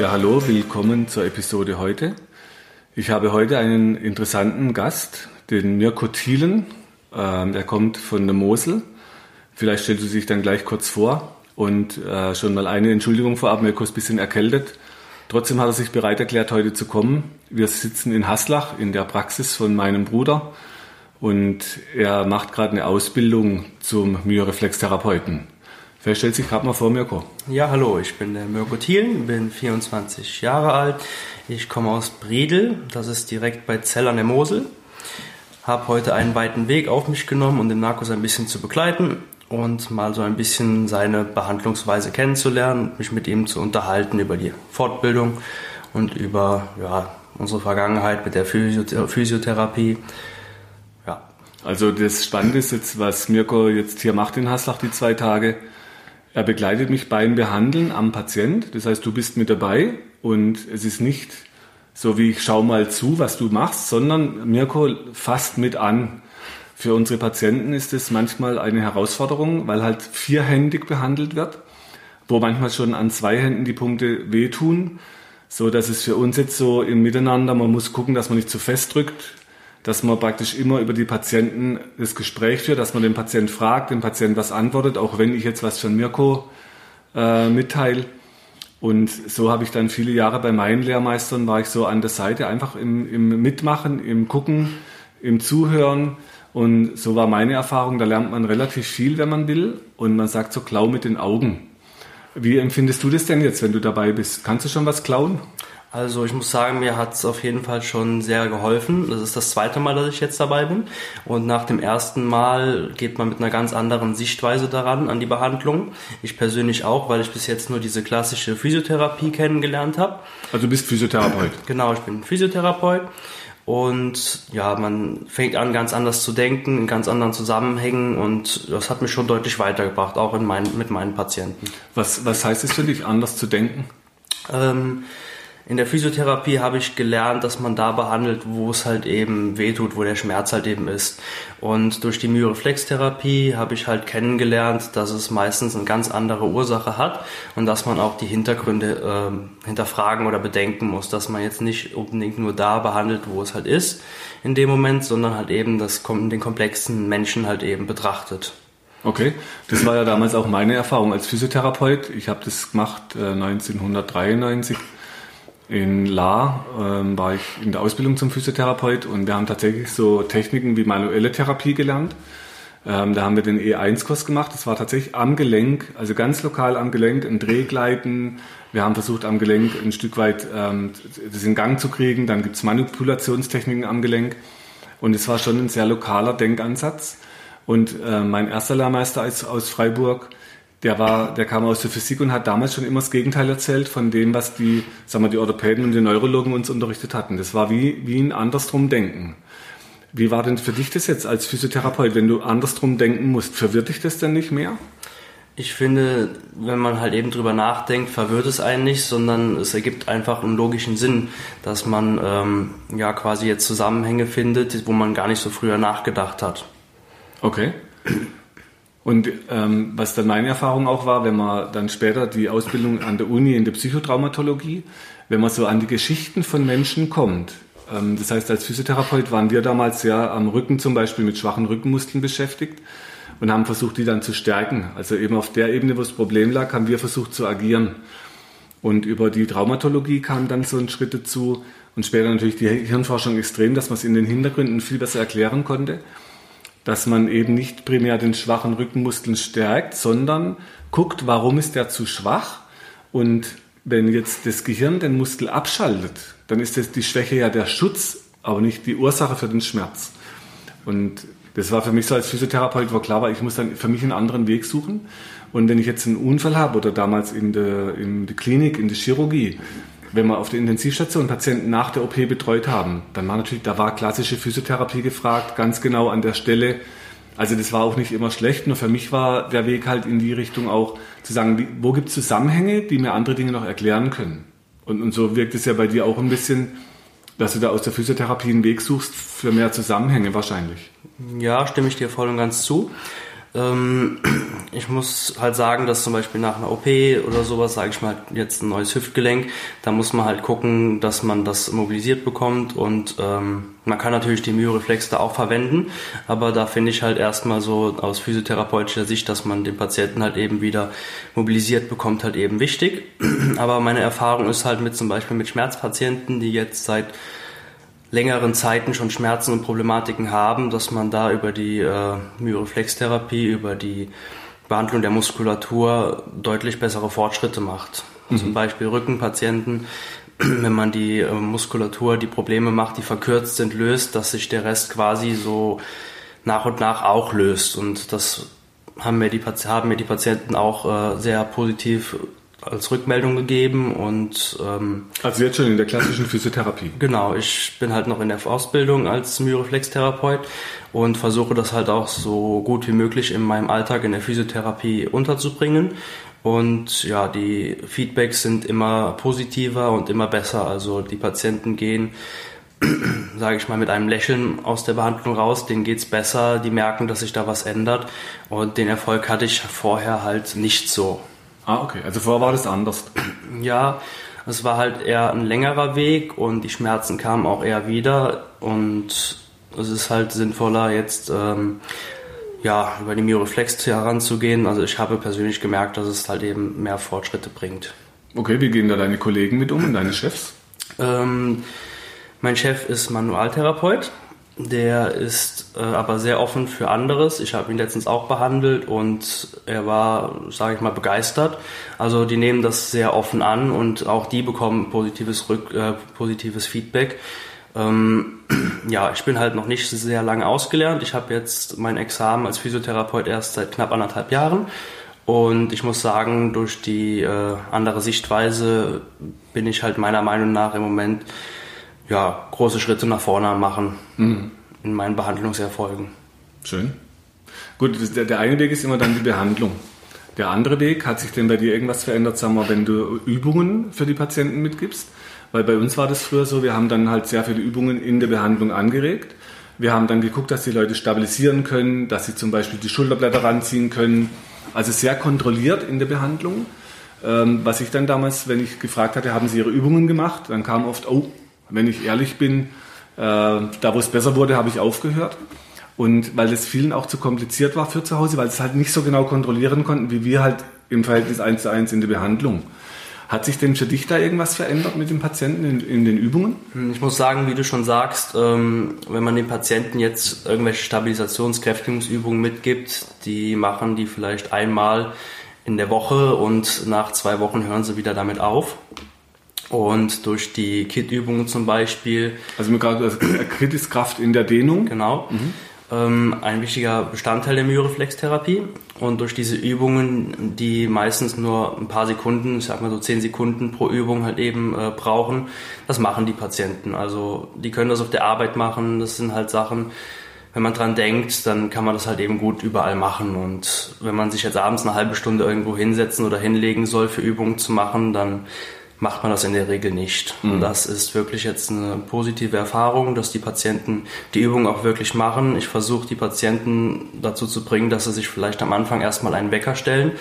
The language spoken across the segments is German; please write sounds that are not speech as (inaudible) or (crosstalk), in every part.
Ja, hallo, willkommen zur Episode heute. Ich habe heute einen interessanten Gast, den Mirko Thielen. Ähm, er kommt von der Mosel. Vielleicht stellst du sich dann gleich kurz vor. Und äh, schon mal eine Entschuldigung vorab, Mirko ist ein bisschen erkältet. Trotzdem hat er sich bereit erklärt, heute zu kommen. Wir sitzen in Haslach in der Praxis von meinem Bruder und er macht gerade eine Ausbildung zum Myoreflextherapeuten. Wer stellt sich gerade mal vor, Mirko? Ja, hallo, ich bin der Mirko Thielen, bin 24 Jahre alt. Ich komme aus Bredel, das ist direkt bei Zell an der Mosel. Habe heute einen weiten Weg auf mich genommen, um den Markus ein bisschen zu begleiten und mal so ein bisschen seine Behandlungsweise kennenzulernen, mich mit ihm zu unterhalten über die Fortbildung und über ja, unsere Vergangenheit mit der Physiotherapie. Ja. Also das Spannende ist jetzt, was Mirko jetzt hier macht in Haslach die zwei Tage er begleitet mich beim Behandeln am Patient. Das heißt, du bist mit dabei und es ist nicht so wie ich schau mal zu, was du machst, sondern Mirko fasst mit an. Für unsere Patienten ist es manchmal eine Herausforderung, weil halt vierhändig behandelt wird, wo manchmal schon an zwei Händen die Punkte wehtun, so dass es für uns jetzt so im Miteinander, man muss gucken, dass man nicht zu fest drückt, dass man praktisch immer über die Patienten das Gespräch führt, dass man den Patienten fragt, den Patienten was antwortet, auch wenn ich jetzt was von Mirko äh, mitteile. Und so habe ich dann viele Jahre bei meinen Lehrmeistern, war ich so an der Seite, einfach im, im Mitmachen, im Gucken, im Zuhören. Und so war meine Erfahrung, da lernt man relativ viel, wenn man will. Und man sagt so, klau mit den Augen. Wie empfindest du das denn jetzt, wenn du dabei bist? Kannst du schon was klauen? Also ich muss sagen, mir hat es auf jeden Fall schon sehr geholfen. Das ist das zweite Mal, dass ich jetzt dabei bin. Und nach dem ersten Mal geht man mit einer ganz anderen Sichtweise daran, an die Behandlung. Ich persönlich auch, weil ich bis jetzt nur diese klassische Physiotherapie kennengelernt habe. Also du bist Physiotherapeut? Genau, ich bin Physiotherapeut. Und ja, man fängt an, ganz anders zu denken, in ganz anderen Zusammenhängen und das hat mich schon deutlich weitergebracht, auch in mein, mit meinen Patienten. Was, was heißt es für dich, anders zu denken? Ähm, in der Physiotherapie habe ich gelernt, dass man da behandelt, wo es halt eben wehtut, wo der Schmerz halt eben ist. Und durch die Myoreflextherapie habe ich halt kennengelernt, dass es meistens eine ganz andere Ursache hat und dass man auch die Hintergründe äh, hinterfragen oder bedenken muss, dass man jetzt nicht unbedingt nur da behandelt, wo es halt ist in dem Moment, sondern halt eben das, den komplexen Menschen halt eben betrachtet. Okay, das war ja damals auch meine Erfahrung als Physiotherapeut. Ich habe das gemacht äh, 1993 in La ähm, war ich in der Ausbildung zum Physiotherapeut und wir haben tatsächlich so Techniken wie manuelle Therapie gelernt. Ähm, da haben wir den E1-Kurs gemacht. Das war tatsächlich am Gelenk, also ganz lokal am Gelenk, ein Drehgleiten. Wir haben versucht, am Gelenk ein Stück weit ähm, das in Gang zu kriegen. Dann gibt's Manipulationstechniken am Gelenk. Und es war schon ein sehr lokaler Denkansatz. Und äh, mein erster Lehrmeister aus, aus Freiburg, der war, der kam aus der Physik und hat damals schon immer das Gegenteil erzählt von dem, was die, sagen wir, die Orthopäden und die Neurologen uns unterrichtet hatten. Das war wie, wie ein andersrum denken. Wie war denn für dich das jetzt als Physiotherapeut, wenn du andersrum denken musst? Verwirrt dich das denn nicht mehr? Ich finde, wenn man halt eben drüber nachdenkt, verwirrt es einen nicht, sondern es ergibt einfach einen logischen Sinn, dass man ähm, ja quasi jetzt Zusammenhänge findet, wo man gar nicht so früher nachgedacht hat. Okay. Und ähm, was dann meine Erfahrung auch war, wenn man dann später die Ausbildung an der Uni in der Psychotraumatologie, wenn man so an die Geschichten von Menschen kommt, ähm, das heißt, als Physiotherapeut waren wir damals ja am Rücken zum Beispiel mit schwachen Rückenmuskeln beschäftigt und haben versucht, die dann zu stärken. Also eben auf der Ebene, wo das Problem lag, haben wir versucht zu agieren. Und über die Traumatologie kam dann so ein Schritt dazu und später natürlich die Hirnforschung extrem, dass man es in den Hintergründen viel besser erklären konnte dass man eben nicht primär den schwachen Rückenmuskeln stärkt, sondern guckt, warum ist der zu schwach und wenn jetzt das Gehirn den Muskel abschaltet, dann ist das die Schwäche ja der Schutz, aber nicht die Ursache für den Schmerz. Und das war für mich so als Physiotherapeut, wo klar war, ich muss dann für mich einen anderen Weg suchen. Und wenn ich jetzt einen Unfall habe oder damals in der, in der Klinik, in der Chirurgie, wenn wir auf der Intensivstation Patienten nach der OP betreut haben, dann war natürlich, da war klassische Physiotherapie gefragt, ganz genau an der Stelle. Also das war auch nicht immer schlecht, nur für mich war der Weg halt in die Richtung auch zu sagen, wo gibt es Zusammenhänge, die mir andere Dinge noch erklären können. Und, und so wirkt es ja bei dir auch ein bisschen, dass du da aus der Physiotherapie einen Weg suchst für mehr Zusammenhänge wahrscheinlich. Ja, stimme ich dir voll und ganz zu. Ähm, (clears throat) ich muss halt sagen, dass zum Beispiel nach einer OP oder sowas, sage ich mal, jetzt ein neues Hüftgelenk, da muss man halt gucken, dass man das mobilisiert bekommt und ähm, man kann natürlich die Myoreflex da auch verwenden, aber da finde ich halt erstmal so aus physiotherapeutischer Sicht, dass man den Patienten halt eben wieder mobilisiert bekommt, halt eben wichtig. (clears throat) Aber meine Erfahrung ist halt mit zum Beispiel mit Schmerzpatienten, die jetzt seit längeren Zeiten schon Schmerzen und Problematiken haben, dass man da über die äh, Myoreflextherapie, über die Behandlung der Muskulatur deutlich bessere Fortschritte macht. Mhm. Zum Beispiel Rückenpatienten, (clears throat) wenn man die äh, Muskulatur, die Probleme macht, die verkürzt sind, löst, dass sich der Rest quasi so nach und nach auch löst. Und das haben mir die, haben mir die Patienten auch äh, sehr positiv als Rückmeldung gegeben und ähm, also jetzt schon in der klassischen Physiotherapie. Genau, ich bin halt noch in der Ausbildung als Myoreflex-Therapeut und versuche das halt auch so gut wie möglich in meinem Alltag in der Physiotherapie unterzubringen. Und ja, die Feedbacks sind immer positiver und immer besser. Also die Patienten gehen, (clears throat) sage ich mal, mit einem Lächeln aus der Behandlung raus. Denen geht's besser, die merken, dass sich da was ändert. Und den Erfolg hatte ich vorher halt nicht so. Ah, okay. Also vorher war das anders. Ja, es war halt eher ein längerer Weg und die Schmerzen kamen auch eher wieder und es ist halt sinnvoller jetzt ähm, ja über die Myoreflex heranzugehen. Also ich habe persönlich gemerkt, dass es halt eben mehr Fortschritte bringt. Okay, wie gehen da deine Kollegen mit um und deine Chefs? Ähm, mein Chef ist Manualtherapeut der ist äh, aber sehr offen für anderes. Ich habe ihn letztens auch behandelt und er war, sage ich mal, begeistert. Also die nehmen das sehr offen an und auch die bekommen positives, Rück, äh, positives Feedback. Ähm, (clears throat) ja, ich bin halt noch nicht sehr lange ausgelernt. Ich habe jetzt mein Examen als Physiotherapeut erst seit knapp anderthalb Jahren. Und ich muss sagen, durch die äh, andere Sichtweise bin ich halt meiner Meinung nach im Moment ja, große Schritte nach vorne machen mhm. in meinen Behandlungserfolgen. Schön. Gut, der, der eine Weg ist immer dann die Behandlung. Der andere Weg, hat sich denn bei dir irgendwas verändert, sagen wir, wenn du Übungen für die Patienten mitgibst? Weil bei uns war das früher so, wir haben dann halt sehr viele Übungen in der Behandlung angeregt. Wir haben dann geguckt, dass die Leute stabilisieren können, dass sie zum Beispiel die Schulterblätter ranziehen können. Also sehr kontrolliert in der Behandlung. Ähm, was ich dann damals, wenn ich gefragt hatte, haben sie ihre Übungen gemacht, dann kam oft, oh, wenn ich ehrlich bin, äh, da wo es besser wurde, habe ich aufgehört. Und weil es vielen auch zu kompliziert war für zu Hause, weil sie es halt nicht so genau kontrollieren konnten, wie wir halt im Verhältnis 1 zu 1 in der Behandlung. Hat sich denn für dich da irgendwas verändert mit dem Patienten in, in den Übungen? Ich muss sagen, wie du schon sagst, ähm, wenn man den Patienten jetzt irgendwelche Stabilisationskräftigungsübungen mitgibt, die machen die vielleicht einmal in der Woche und nach zwei Wochen hören sie wieder damit auf. Und durch die KIT-Übungen zum Beispiel. Also, also KIT ist Kraft in der Dehnung. Genau. Mhm. Ähm, ein wichtiger Bestandteil der Myoreflextherapie. Und durch diese Übungen, die meistens nur ein paar Sekunden, ich sag mal so zehn Sekunden pro Übung halt eben äh, brauchen, das machen die Patienten. Also die können das auf der Arbeit machen. Das sind halt Sachen, wenn man dran denkt, dann kann man das halt eben gut überall machen. Und wenn man sich jetzt abends eine halbe Stunde irgendwo hinsetzen oder hinlegen soll für Übungen zu machen, dann macht man das in der Regel nicht. Mhm. Und das ist wirklich jetzt eine positive Erfahrung, dass die Patienten die Übung auch wirklich machen. Ich versuche die Patienten dazu zu bringen, dass sie sich vielleicht am Anfang erstmal einen Wecker stellen,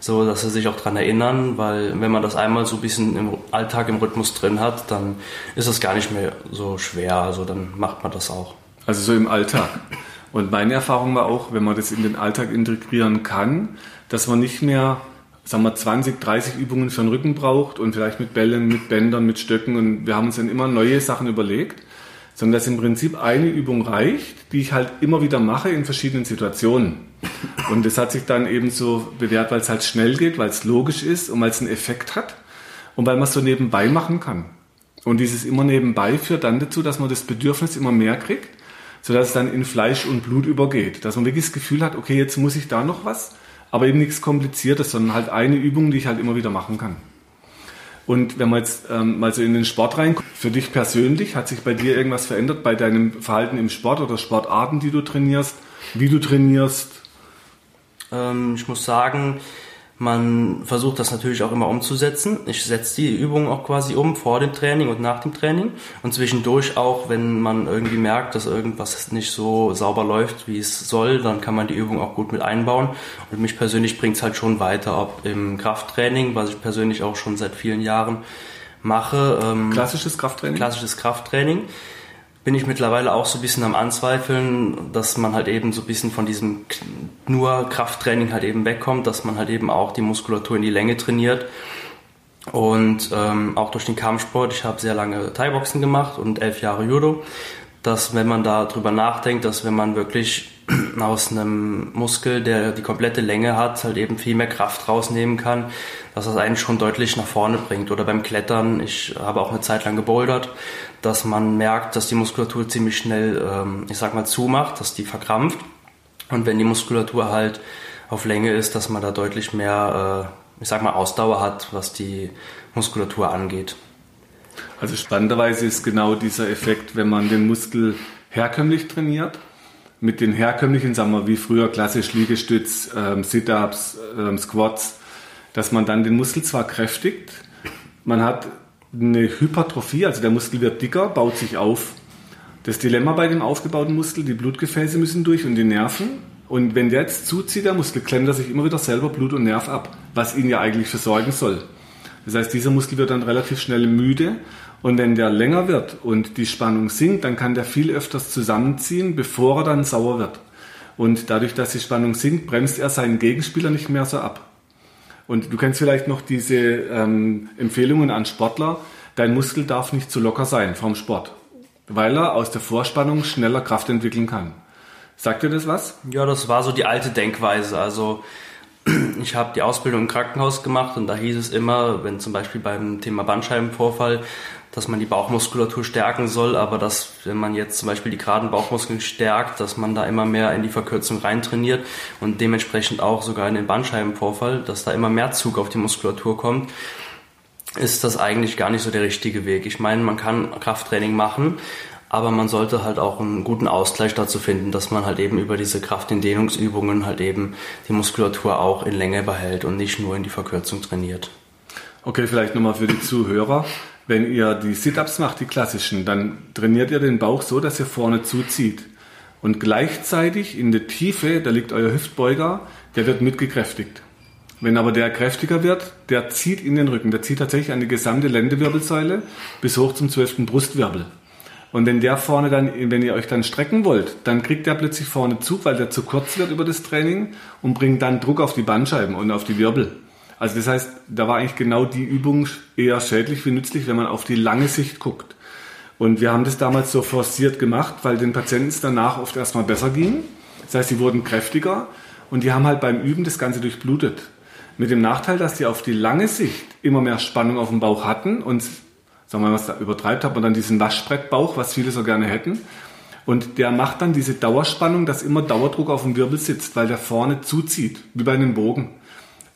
so dass sie sich auch dran erinnern, weil wenn man das einmal so ein bisschen im Alltag im Rhythmus drin hat, dann ist das gar nicht mehr so schwer. Also dann macht man das auch. Also so im Alltag. Und meine Erfahrung war auch, wenn man das in den Alltag integrieren kann, dass man nicht mehr sagen wir, 20, 30 Übungen für den Rücken braucht und vielleicht mit Bällen, mit Bändern, mit Stöcken und wir haben uns dann immer neue Sachen überlegt, sondern dass im Prinzip eine Übung reicht, die ich halt immer wieder mache in verschiedenen Situationen. Und das hat sich dann eben so bewährt, weil es halt schnell geht, weil es logisch ist und weil es einen Effekt hat und weil man es so nebenbei machen kann. Und dieses immer nebenbei führt dann dazu, dass man das Bedürfnis immer mehr kriegt, sodass es dann in Fleisch und Blut übergeht. Dass man wirklich das Gefühl hat, okay, jetzt muss ich da noch was aber eben nichts Kompliziertes, sondern halt eine Übung, die ich halt immer wieder machen kann. Und wenn man jetzt ähm, mal so in den Sport reinkommt, für dich persönlich, hat sich bei dir irgendwas verändert bei deinem Verhalten im Sport oder Sportarten, die du trainierst, wie du trainierst? Ähm, ich muss sagen, man versucht das natürlich auch immer umzusetzen. Ich setze die Übungen auch quasi um vor dem Training und nach dem Training und zwischendurch auch, wenn man irgendwie merkt, dass irgendwas nicht so sauber läuft, wie es soll, dann kann man die Übung auch gut mit einbauen. Und mich persönlich bringt es halt schon weiter, ob im Krafttraining, was ich persönlich auch schon seit vielen Jahren mache. Ähm, klassisches Krafttraining? Klassisches Krafttraining bin ich mittlerweile auch so ein bisschen am Anzweifeln, dass man halt eben so ein bisschen von diesem nur Krafttraining halt eben wegkommt, dass man halt eben auch die Muskulatur in die Länge trainiert. Und ähm, auch durch den Kampfsport, ich habe sehr lange Thai-Boxen gemacht und elf Jahre Judo, dass wenn man da drüber nachdenkt, dass wenn man wirklich (clears throat) aus einem Muskel, der die komplette Länge hat, halt eben viel mehr Kraft rausnehmen kann, dass das eigentlich schon deutlich nach vorne bringt. Oder beim Klettern, ich habe auch eine Zeit lang gebouldert, dass man merkt, dass die Muskulatur ziemlich schnell, ähm, ich sag mal, zumacht, dass die verkrampft. Und wenn die Muskulatur halt auf Länge ist, dass man da deutlich mehr, äh, ich sag mal, Ausdauer hat, was die Muskulatur angeht. Also spannenderweise ist genau dieser Effekt, wenn man den Muskel herkömmlich trainiert, mit den herkömmlichen, sagen wir, wie früher klassisch Liegestütz, ähm, Sit-Ups, ähm, Squats, dass man dann den Muskel zwar kräftigt, man hat eine Hypertrophie, also der Muskel wird dicker, baut sich auf. Das Dilemma bei dem aufgebauten Muskel, die Blutgefäße müssen durch und die Nerven. Und wenn der jetzt zuzieht, der Muskel, klemmt er sich immer wieder selber Blut und Nerv ab, was ihn ja eigentlich versorgen soll. Das heißt, dieser Muskel wird dann relativ schnell müde und wenn der länger wird und die Spannung sinkt, dann kann der viel öfters zusammenziehen, bevor er dann sauer wird. Und dadurch, dass die Spannung sinkt, bremst er seinen Gegenspieler nicht mehr so ab. Und du kennst vielleicht noch diese ähm, Empfehlungen an Sportler, dein Muskel darf nicht zu locker sein vom Sport, weil er aus der Vorspannung schneller Kraft entwickeln kann. Sagt dir das was? Ja, das war so die alte Denkweise. Also (clears throat) ich habe die Ausbildung im Krankenhaus gemacht und da hieß es immer, wenn zum Beispiel beim Thema Bandscheibenvorfall, dass man die Bauchmuskulatur stärken soll, aber dass, wenn man jetzt zum Beispiel die geraden Bauchmuskeln stärkt, dass man da immer mehr in die Verkürzung reintrainiert und dementsprechend auch sogar in den Bandscheibenvorfall, dass da immer mehr Zug auf die Muskulatur kommt, ist das eigentlich gar nicht so der richtige Weg. Ich meine, man kann Krafttraining machen, aber man sollte halt auch einen guten Ausgleich dazu finden, dass man halt eben über diese Kraftentdehnungsübungen halt eben die Muskulatur auch in Länge behält und nicht nur in die Verkürzung trainiert. Okay, vielleicht nochmal für die Zuhörer. Wenn ihr die Sit-Ups macht, die klassischen, dann trainiert ihr den Bauch so, dass ihr vorne zuzieht. Und gleichzeitig in der Tiefe, da liegt euer Hüftbeuger, der wird mitgekräftigt. Wenn aber der kräftiger wird, der zieht in den Rücken, der zieht tatsächlich an die gesamte Lendewirbelsäule bis hoch zum zwölften Brustwirbel. Und wenn der vorne dann, wenn ihr euch dann strecken wollt, dann kriegt der plötzlich vorne Zug, weil der zu kurz wird über das Training und bringt dann Druck auf die Bandscheiben und auf die Wirbel. Also das heißt, da war eigentlich genau die Übung eher schädlich wie nützlich, wenn man auf die lange Sicht guckt. Und wir haben das damals so forciert gemacht, weil den Patienten es danach oft erstmal besser ging. Das heißt, sie wurden kräftiger und die haben halt beim Üben das Ganze durchblutet. Mit dem Nachteil, dass die auf die lange Sicht immer mehr Spannung auf dem Bauch hatten und, sagen wir mal, was da übertreibt, hat man dann diesen Waschbrettbauch, was viele so gerne hätten. Und der macht dann diese Dauerspannung, dass immer Dauerdruck auf dem Wirbel sitzt, weil der vorne zuzieht, wie bei einem Bogen.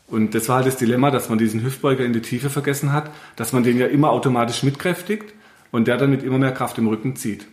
Und das war halt das Dilemma, dass man diesen Hüftbeuger in die Tiefe vergessen hat, dass man den ja immer automatisch mitkräftigt und der dann mit immer mehr Kraft im Rücken zieht.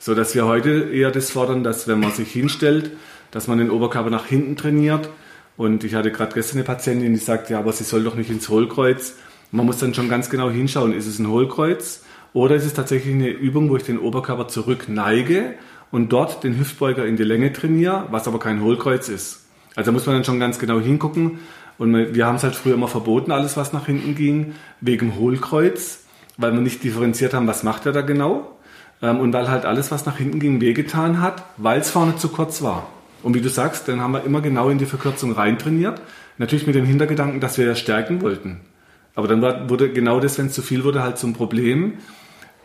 So dass wir heute eher das fordern, dass wenn man sich hinstellt, dass man den Oberkörper nach hinten trainiert. Und ich hatte gerade gestern eine Patientin, die sagt, ja, aber sie soll doch nicht ins Hohlkreuz. Man muss dann schon ganz genau hinschauen, ist es ein Hohlkreuz oder ist es tatsächlich eine Übung, wo ich den Oberkörper zurück neige und dort den Hüftbeuger in die Länge trainiere, was aber kein Hohlkreuz ist. Also da muss man dann schon ganz genau hingucken, und wir haben es halt früher immer verboten, alles was nach hinten ging, wegen Hohlkreuz, weil wir nicht differenziert haben, was macht er da genau. Ähm, und weil halt alles, was nach hinten ging, wehgetan hat, weil es vorne zu kurz war. Und wie du sagst, dann haben wir immer genau in die Verkürzung reintrainiert. Natürlich mit dem Hintergedanken, dass wir ja stärken wollten. Aber dann wurde genau das, wenn es zu viel wurde, halt zum Problem.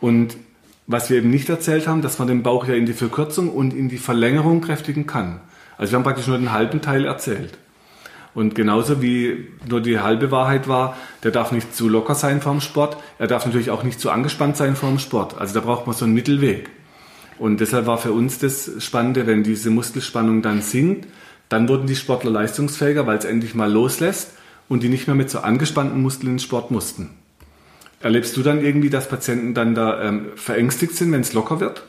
Und was wir eben nicht erzählt haben, dass man den Bauch ja in die Verkürzung und in die Verlängerung kräftigen kann. Also wir haben praktisch nur den halben Teil erzählt. Und genauso wie nur die halbe Wahrheit war, der darf nicht zu locker sein vorm Sport, er darf natürlich auch nicht zu angespannt sein vorm Sport. Also da braucht man so einen Mittelweg. Und deshalb war für uns das Spannende, wenn diese Muskelspannung dann sinkt, dann wurden die Sportler leistungsfähiger, weil es endlich mal loslässt und die nicht mehr mit so angespannten Muskeln ins Sport mussten. Erlebst du dann irgendwie, dass Patienten dann da ähm, verängstigt sind, wenn es locker wird?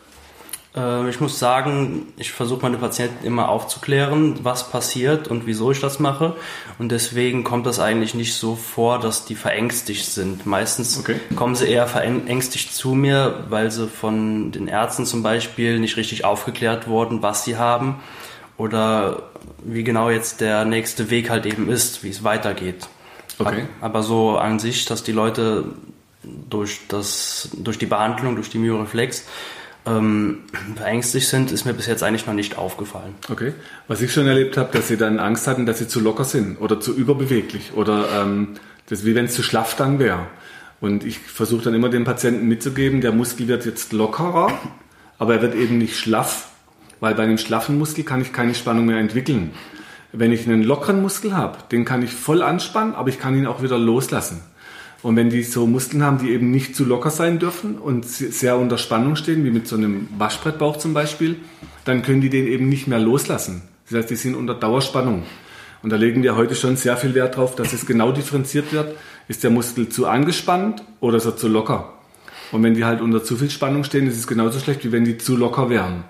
Äh, ich muss sagen, ich versuche meine Patienten immer aufzuklären, was passiert und wieso ich das mache. Und deswegen kommt das eigentlich nicht so vor, dass die verängstigt sind. Meistens okay. kommen sie eher verängstigt zu mir, weil sie von den Ärzten zum Beispiel nicht richtig aufgeklärt wurden, was sie haben oder wie genau jetzt der nächste Weg halt eben ist, wie es weitergeht. Okay. Aber so an sich, dass die Leute durch, das, durch die Behandlung, durch die Myoreflex ähm, (clears throat) verängstigt sind, ist mir bis jetzt eigentlich noch nicht aufgefallen. Okay. Was ich schon erlebt habe, dass sie dann Angst hatten, dass sie zu locker sind oder zu überbeweglich oder ähm, das wie wenn es zu schlaff dann wäre. Und ich versuche dann immer den Patienten mitzugeben, der Muskel wird jetzt lockerer, aber er wird eben nicht schlaff, weil bei einem schlaffen Muskel kann ich keine Spannung mehr entwickeln. Wenn ich einen lockeren Muskel habe, den kann ich voll anspannen, aber ich kann ihn auch wieder loslassen. Und wenn die so Muskeln haben, die eben nicht zu locker sein dürfen und sehr unter Spannung stehen, wie mit so einem Waschbrettbauch zum Beispiel, dann können die den eben nicht mehr loslassen. Das heißt, die sind unter Dauerspannung. Und da legen wir heute schon sehr viel Wert drauf, dass es genau differenziert wird. Ist der Muskel zu angespannt oder ist er zu locker? Und wenn die halt unter zu viel Spannung stehen, ist es genauso schlecht, wie wenn die zu locker wären.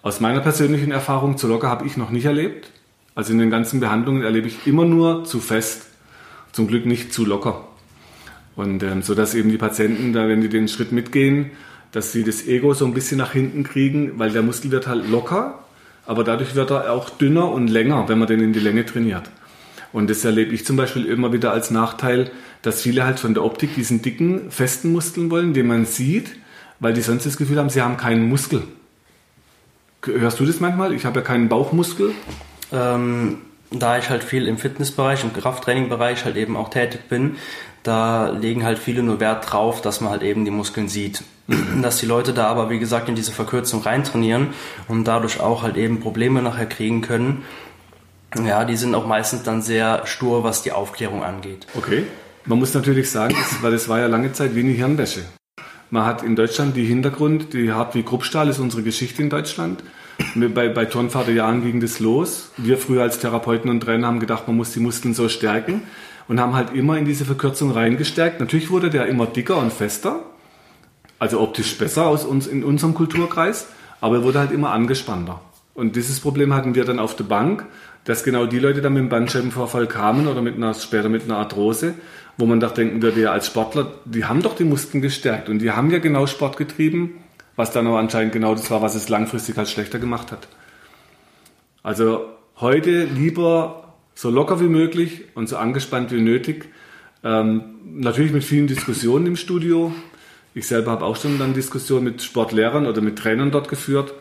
Aus meiner persönlichen Erfahrung, zu locker habe ich noch nicht erlebt. Also in den ganzen Behandlungen erlebe ich immer nur zu fest. Zum Glück nicht zu locker. Und ähm, so dass eben die Patienten, da wenn die den Schritt mitgehen, dass sie das Ego so ein bisschen nach hinten kriegen, weil der Muskel wird halt locker, aber dadurch wird er auch dünner und länger, wenn man den in die Länge trainiert. Und das erlebe ich zum Beispiel immer wieder als Nachteil, dass viele halt von der Optik diesen dicken, festen Muskeln wollen, den man sieht, weil die sonst das Gefühl haben, sie haben keinen Muskel. Hörst du das manchmal? Ich habe ja keinen Bauchmuskel. Ähm, da ich halt viel im Fitnessbereich, im Krafttrainingbereich halt eben auch tätig bin, da legen halt viele nur Wert drauf, dass man halt eben die Muskeln sieht. (clears throat) Dass die Leute da aber, wie gesagt, in diese Verkürzung reintrainieren und dadurch auch halt eben Probleme nachher kriegen können. Ja, die sind auch meistens dann sehr stur, was die Aufklärung angeht. Okay. Man muss natürlich sagen, weil es war ja lange Zeit wie eine Hirnwäsche. Man hat in Deutschland die Hintergrund, die Hartwig Kruppstahl ist unsere Geschichte in Deutschland. Bei, bei Turnvater Jahren ging das los. Wir früher als Therapeuten und Trainer haben gedacht, man muss die Muskeln so stärken und haben halt immer in diese Verkürzung reingestärkt. Natürlich wurde der immer dicker und fester, also optisch besser aus uns in unserem Kulturkreis, aber er wurde halt immer angespannter. Und dieses Problem hatten wir dann auf der Bank, dass genau die Leute dann mit dem Bandscheibenvorfall kamen oder mit einer, später mit einer Arthrose, wo man doch denken würde, ja als Sportler, die haben doch die Muskeln gestärkt und die haben ja genau Sport getrieben, was dann aber anscheinend genau das war, was es langfristig halt schlechter gemacht hat. Also heute lieber so locker wie möglich und so angespannt wie nötig. Ähm, natürlich mit vielen Diskussionen im Studio. Ich selber habe auch schon dann Diskussionen mit Sportlehrern oder mit Trainern dort geführt,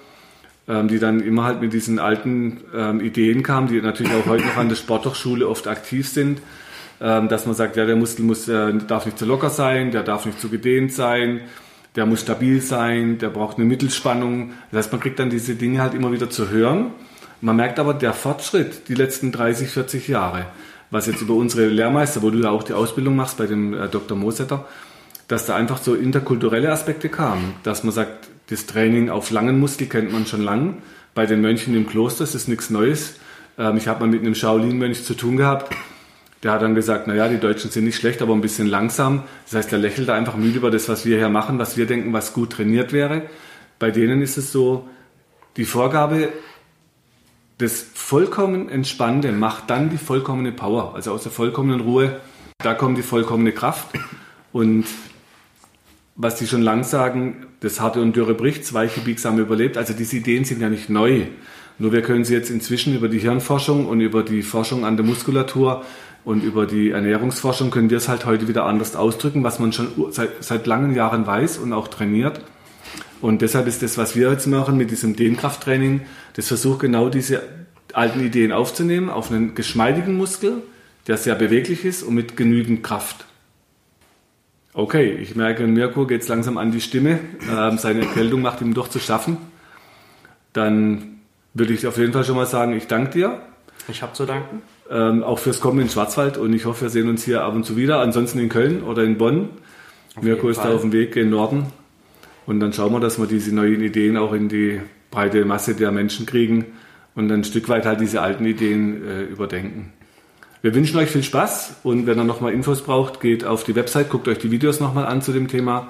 ähm, die dann immer halt mit diesen alten ähm, Ideen kamen, die natürlich auch heute noch an der Sporthochschule oft aktiv sind, dass man sagt, ja, der Muskel muss, äh, darf nicht zu locker sein, der darf nicht zu gedehnt sein, der muss stabil sein, der braucht eine Mittelspannung. Das heißt, man kriegt dann diese Dinge halt immer wieder zu hören. Man merkt aber der Fortschritt die letzten 30, 40 Jahre, was jetzt über unsere Lehrmeister, wo du ja auch die Ausbildung machst bei dem äh, Dr. Mosetter, dass da einfach so interkulturelle Aspekte kamen, dass man sagt, das Training auf langen Muskel kennt man schon lang. Bei den Mönchen im Kloster ist es nichts Neues. Ähm, ich habe mal mit einem Shaolin-Mönch zu tun gehabt. Der hat dann gesagt, naja, die Deutschen sind nicht schlecht, aber ein bisschen langsam. Das heißt, er lächelt einfach müde über das, was wir hier machen, was wir denken, was gut trainiert wäre. Bei denen ist es so, die Vorgabe das vollkommen Entspannte macht dann die vollkommene Power. Also aus der vollkommenen Ruhe, da kommt die vollkommene Kraft. Und was die schon lang sagen, das harte und dürre bricht, weiche biegsame überlebt. Also diese Ideen sind ja nicht neu. Nur wir können sie jetzt inzwischen über die Hirnforschung und über die Forschung an der Muskulatur und über die Ernährungsforschung können wir es halt heute wieder anders ausdrücken, was man schon seit, seit langen Jahren weiß und auch trainiert. Und deshalb ist das, was wir jetzt machen mit diesem Dehnkrafttraining, das versucht genau diese alten Ideen aufzunehmen auf einen geschmeidigen Muskel, der sehr beweglich ist und mit genügend Kraft. Okay, ich merke, Mirko geht es langsam an die Stimme. Ähm, seine Erkältung macht ihm doch zu schaffen. Dann würde ich auf jeden Fall schon mal sagen, ich danke dir. Ich habe zu danken. Ähm, auch fürs Kommen in Schwarzwald und ich hoffe, wir sehen uns hier ab und zu wieder. Ansonsten in Köln oder in Bonn. Auf Mirko ist da auf dem Weg in Norden. Und dann schauen wir, dass wir diese neuen Ideen auch in die breite Masse der Menschen kriegen und ein Stück weit halt diese alten Ideen äh, überdenken. Wir wünschen euch viel Spaß und wenn ihr nochmal Infos braucht, geht auf die Website, guckt euch die Videos nochmal an zu dem Thema.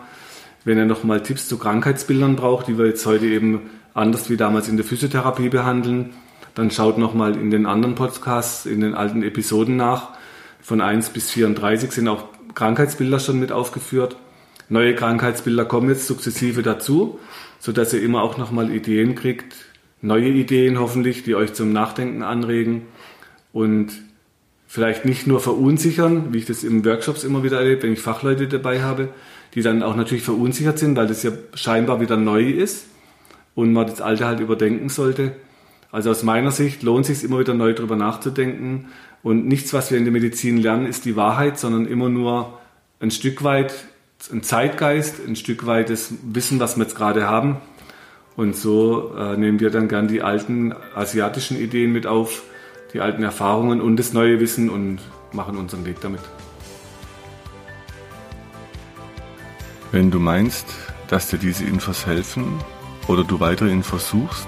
Wenn ihr nochmal Tipps zu Krankheitsbildern braucht, die wir jetzt heute eben anders wie damals in der Physiotherapie behandeln, dann schaut nochmal in den anderen Podcasts, in den alten Episoden nach. Von 1 bis 34 sind auch Krankheitsbilder schon mit aufgeführt. Neue Krankheitsbilder kommen jetzt sukzessive dazu, sodass ihr immer auch nochmal Ideen kriegt, neue Ideen hoffentlich, die euch zum Nachdenken anregen und vielleicht nicht nur verunsichern, wie ich das im Workshops immer wieder erlebe, wenn ich Fachleute dabei habe, die dann auch natürlich verunsichert sind, weil das ja scheinbar wieder neu ist und man das Alte halt überdenken sollte. Also aus meiner Sicht lohnt es sich immer wieder neu darüber nachzudenken und nichts, was wir in der Medizin lernen, ist die Wahrheit, sondern immer nur ein Stück weit ein Zeitgeist, ein Stück weit das Wissen, was wir jetzt gerade haben. Und so äh, nehmen wir dann gern die alten asiatischen Ideen mit auf, die alten Erfahrungen und das neue Wissen und machen unseren Weg damit. Wenn du meinst, dass dir diese Infos helfen oder du weitere Infos suchst,